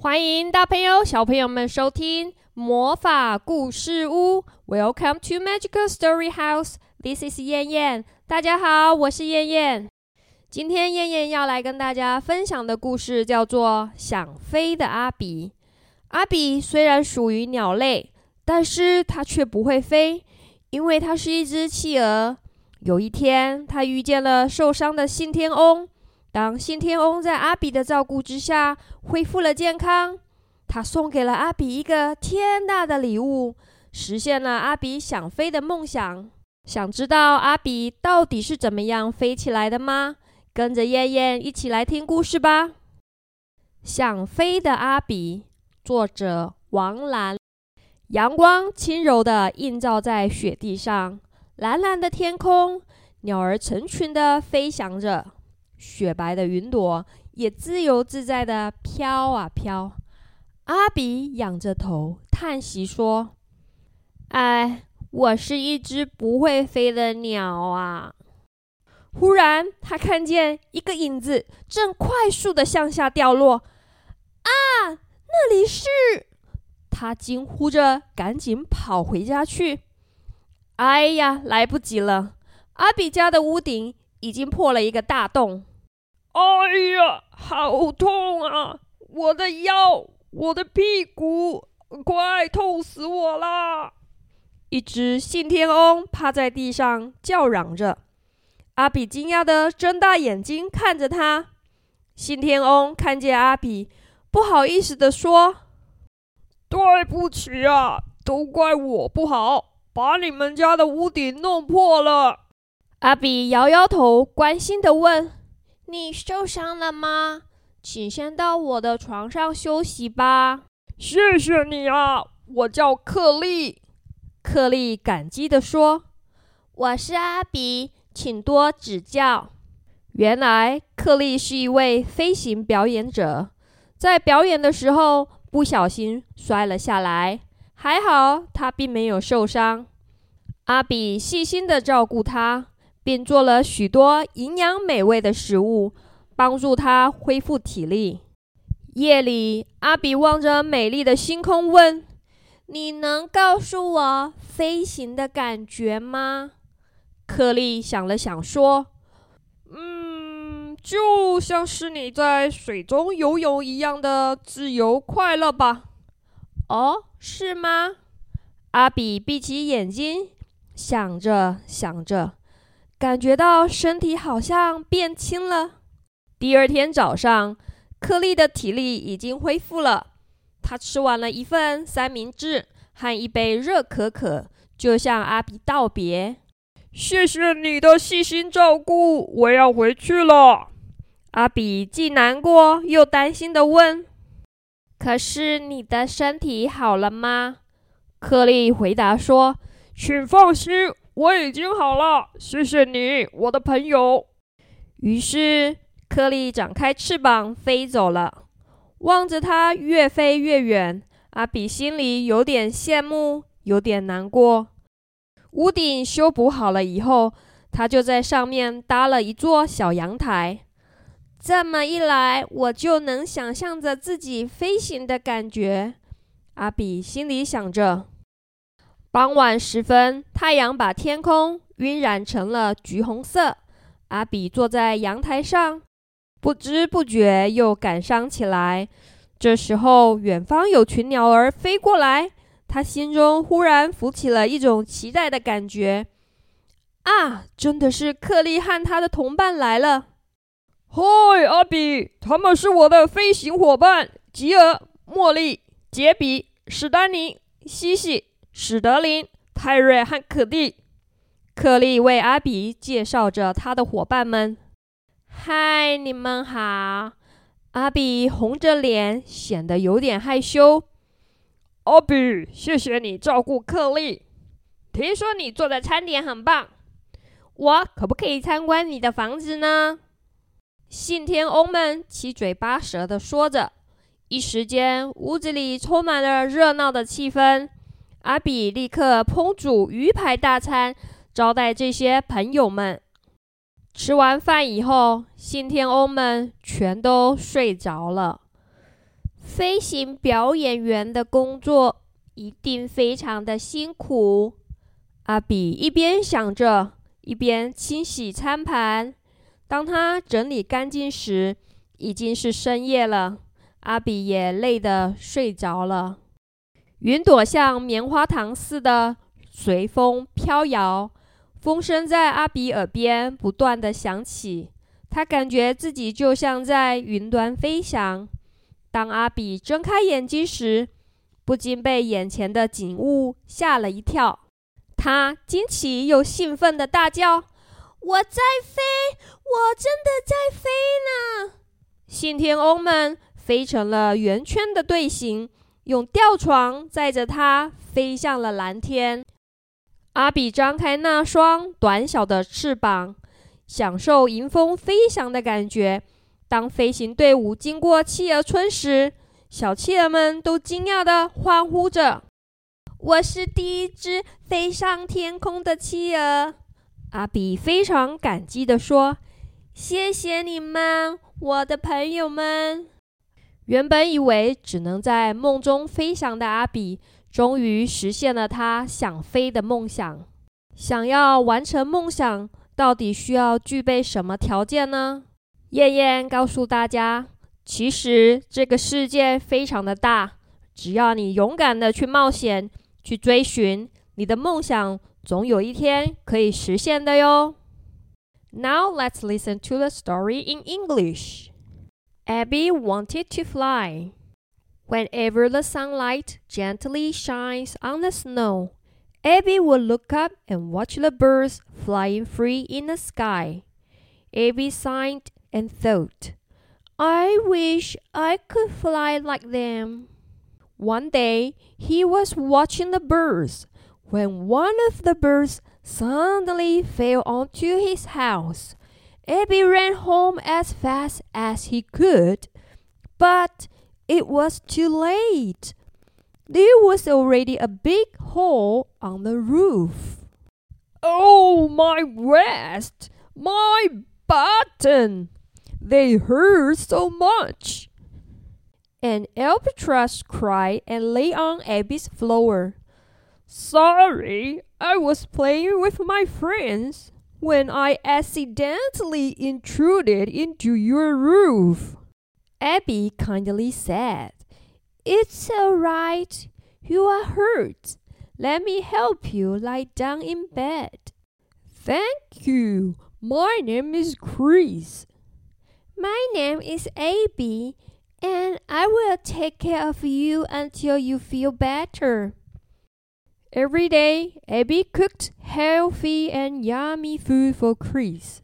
欢迎大朋友、小朋友们收听魔法故事屋。Welcome to Magical Story House. This is 燕燕。大家好，我是燕燕。今天燕燕要来跟大家分享的故事叫做《想飞的阿比》。阿比虽然属于鸟类，但是它却不会飞，因为它是一只企鹅。有一天，它遇见了受伤的信天翁。当信天翁在阿比的照顾之下恢复了健康，他送给了阿比一个天大的礼物，实现了阿比想飞的梦想。想知道阿比到底是怎么样飞起来的吗？跟着燕燕一起来听故事吧。想飞的阿比，作者王兰。阳光轻柔地映照在雪地上，蓝蓝的天空，鸟儿成群地飞翔着。雪白的云朵也自由自在的飘啊飘。阿比仰着头叹息说：“哎，我是一只不会飞的鸟啊！”忽然，他看见一个影子正快速的向下掉落。啊，那里是！他惊呼着，赶紧跑回家去。哎呀，来不及了！阿比家的屋顶已经破了一个大洞。哎呀，好痛啊！我的腰，我的屁股，快痛死我啦！一只信天翁趴在地上叫嚷着。阿比惊讶的睁大眼睛看着他。信天翁看见阿比，不好意思的说：“对不起啊，都怪我不好，把你们家的屋顶弄破了。”阿比摇摇头，关心的问。你受伤了吗？请先到我的床上休息吧。谢谢你啊，我叫克利。克利感激地说：“我是阿比，请多指教。”原来克利是一位飞行表演者，在表演的时候不小心摔了下来，还好他并没有受伤。阿比细心地照顾他。并做了许多营养美味的食物，帮助他恢复体力。夜里，阿比望着美丽的星空，问：“你能告诉我飞行的感觉吗？”克利想了想，说：“嗯，就像是你在水中游泳一样的自由快乐吧。”“哦，是吗？”阿比闭起眼睛，想着想着。感觉到身体好像变轻了。第二天早上，克利的体力已经恢复了。他吃完了一份三明治和一杯热可可，就向阿比道别：“谢谢你的细心照顾，我要回去了。”阿比既难过又担心地问：“可是你的身体好了吗？”克利回答说：“请放心。”我已经好了，谢谢你，我的朋友。于是，克利展开翅膀飞走了。望着它越飞越远，阿比心里有点羡慕，有点难过。屋顶修补好了以后，他就在上面搭了一座小阳台。这么一来，我就能想象着自己飞行的感觉。阿比心里想着。傍晚时分，太阳把天空晕染成了橘红色。阿比坐在阳台上，不知不觉又感伤起来。这时候，远方有群鸟儿飞过来，他心中忽然浮起了一种期待的感觉。啊，真的是克利和他的同伴来了！嗨，阿比，他们是我的飞行伙伴：吉尔、茉莉、杰比、史丹尼、西西。史德林、泰瑞和可蒂，克利为阿比介绍着他的伙伴们。嗨，你们好！阿比红着脸，显得有点害羞。阿比，谢谢你照顾克利。听说你做的餐点很棒，我可不可以参观你的房子呢？信天翁们七嘴八舌的说着，一时间屋子里充满了热闹的气氛。阿比立刻烹煮鱼排大餐，招待这些朋友们。吃完饭以后，信天翁们全都睡着了。飞行表演员的工作一定非常的辛苦。阿比一边想着，一边清洗餐盘。当他整理干净时，已经是深夜了。阿比也累得睡着了。云朵像棉花糖似的随风飘摇，风声在阿比耳边不断的响起。他感觉自己就像在云端飞翔。当阿比睁开眼睛时，不禁被眼前的景物吓了一跳。他惊奇又兴奋的大叫：“我在飞！我真的在飞呢！”信天翁们飞成了圆圈的队形，用吊床载着他飞向了蓝天。阿比张开那双短小的翅膀。享受迎风飞翔的感觉。当飞行队伍经过企鹅村时，小企鹅们都惊讶地欢呼着：“我是第一只飞上天空的企鹅！”阿比非常感激地说：“谢谢你们，我的朋友们。”原本以为只能在梦中飞翔的阿比，终于实现了他想飞的梦想。想要完成梦想。到底需要具备什么条件呢？燕燕告诉大家，其实这个世界非常的大，只要你勇敢的去冒险，去追寻你的梦想，总有一天可以实现的哟。Now let's listen to the story in English. Abby wanted to fly. Whenever the sunlight gently shines on the snow, Abby would look up and watch the birds flying free in the sky. Abby sighed and thought, I wish I could fly like them. One day he was watching the birds when one of the birds suddenly fell onto his house. Abby ran home as fast as he could, but it was too late. There was already a big hole on the roof. Oh, my wrist! My button! They hurt so much! An albatross cried and lay on Abby's floor. Sorry, I was playing with my friends when I accidentally intruded into your roof. Abby kindly said. It's all right. You are hurt. Let me help you lie down in bed. Thank you. My name is Chris. My name is Abby, and I will take care of you until you feel better. Every day, Abby cooked healthy and yummy food for Chris.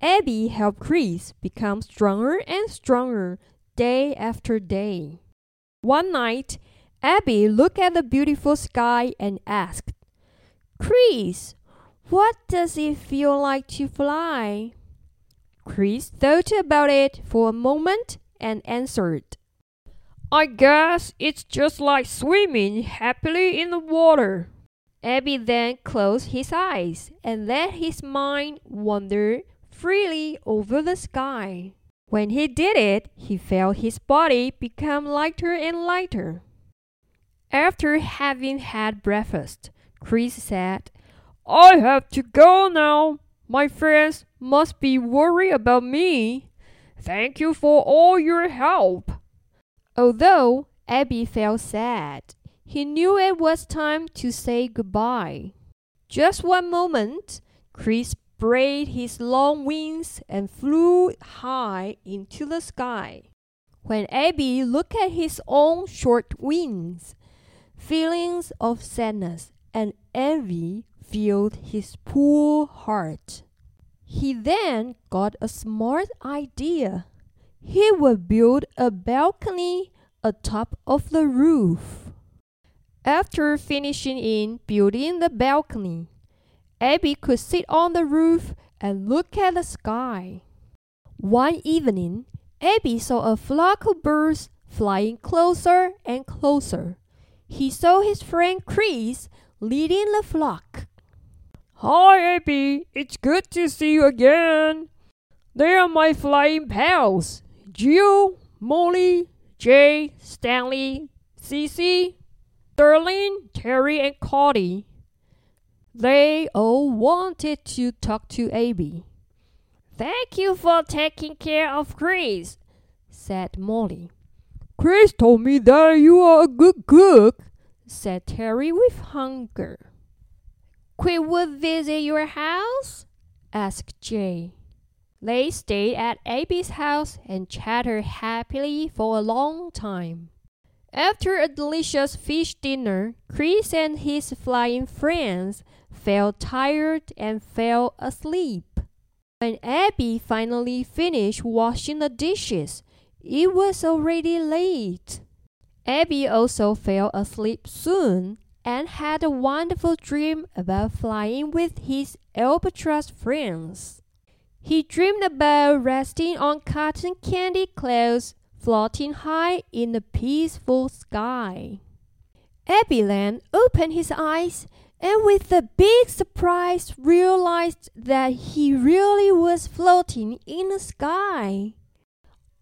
Abby helped Chris become stronger and stronger day after day. One night, Abby looked at the beautiful sky and asked, Chris, what does it feel like to fly? Chris thought about it for a moment and answered, I guess it's just like swimming happily in the water. Abby then closed his eyes and let his mind wander freely over the sky. When he did it, he felt his body become lighter and lighter. After having had breakfast, Chris said, I have to go now. My friends must be worried about me. Thank you for all your help. Although Abby felt sad, he knew it was time to say goodbye. Just one moment, Chris spread his long wings and flew high into the sky. When Abby looked at his own short wings, feelings of sadness and envy filled his poor heart. He then got a smart idea. He would build a balcony atop of the roof. After finishing in building the balcony, Abby could sit on the roof and look at the sky. One evening, Abby saw a flock of birds flying closer and closer. He saw his friend Chris leading the flock. Hi, Abby. It's good to see you again. They are my flying pals, Jill, Molly, Jay, Stanley, Cece, Darlene, Terry, and Cody. They all wanted to talk to Abby. Thank you for taking care of Chris, said Molly. Chris told me that you are a good cook, said Terry with hunger. Could we visit your house? asked Jay. They stayed at Abby's house and chatted happily for a long time. After a delicious fish dinner, Chris and his flying friends felt tired and fell asleep. When Abby finally finished washing the dishes, it was already late. Abby also fell asleep soon and had a wonderful dream about flying with his albatross friends. He dreamed about resting on cotton candy clouds floating high in the peaceful sky. Then opened his eyes and with a big surprise realized that he really was floating in the sky.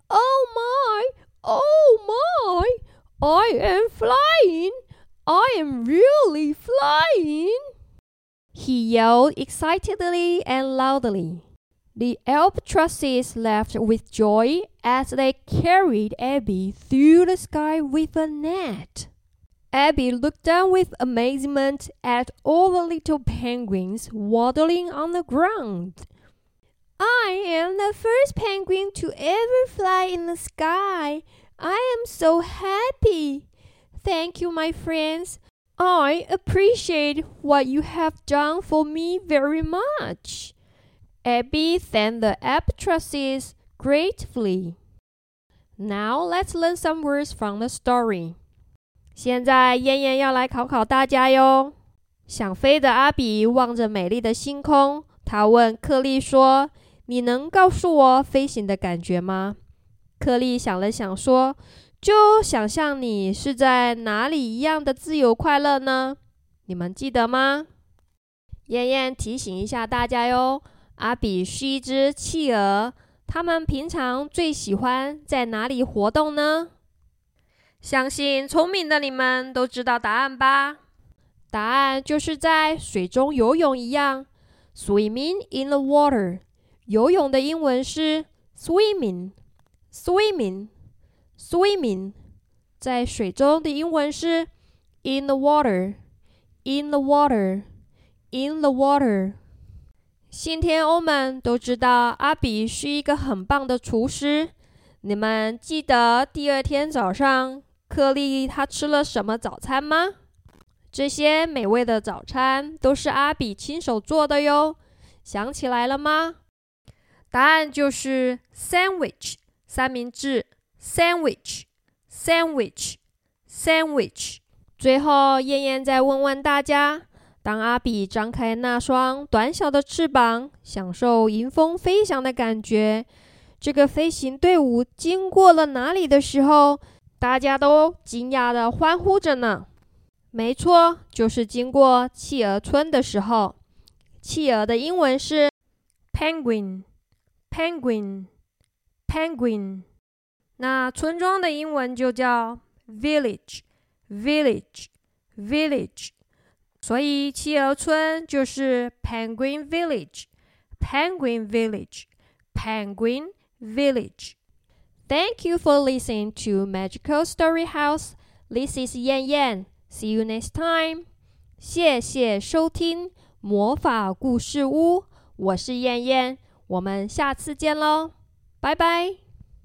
Oh my! Oh my! I am flying! I am really flying! He yelled excitedly and loudly. The albatrosses laughed with joy as they carried Abby through the sky with a net. Abby looked down with amazement at all the little penguins waddling on the ground. I am the first penguin to ever fly in the sky. I am so happy. Thank you, my friends. I appreciate what you have done for me very much. Abby thanked the albatrosses gratefully. Now let's learn some words from the story. 现在燕燕要来考考大家哟。想飞的阿比望着美丽的星空，他问克利说：“你能告诉我飞行的感觉吗？”克利想了想说：“就想象你是在哪里一样的自由快乐呢？你们记得吗？”燕燕提醒一下大家哟。阿比是一只企鹅，它们平常最喜欢在哪里活动呢？相信聪明的你们都知道答案吧？答案就是在水中游泳一样，swimming in the water。游泳的英文是 swimming，swimming，swimming。在水中的英文是 in the water，in the water，in the water。新天翁们都知道阿比是一个很棒的厨师。你们记得第二天早上？克利他吃了什么早餐吗？这些美味的早餐都是阿比亲手做的哟。想起来了吗？答案就是 sandwich 三明治。sandwich，sandwich，sandwich。最后，燕燕再问问大家：当阿比张开那双短小的翅膀，享受迎风飞翔的感觉，这个飞行队伍经过了哪里的时候？大家都惊讶的欢呼着呢。没错，就是经过企鹅村的时候。企鹅的英文是 penguin，penguin，penguin。那村庄的英文就叫 village，village，village。所以企鹅村就是 penguin village，penguin village，penguin village。Thank you for listening to Magical Story House. This is Yan Yan. See you next time. 谢谢收听魔法故事屋，我是燕燕，我们下次见喽，拜拜。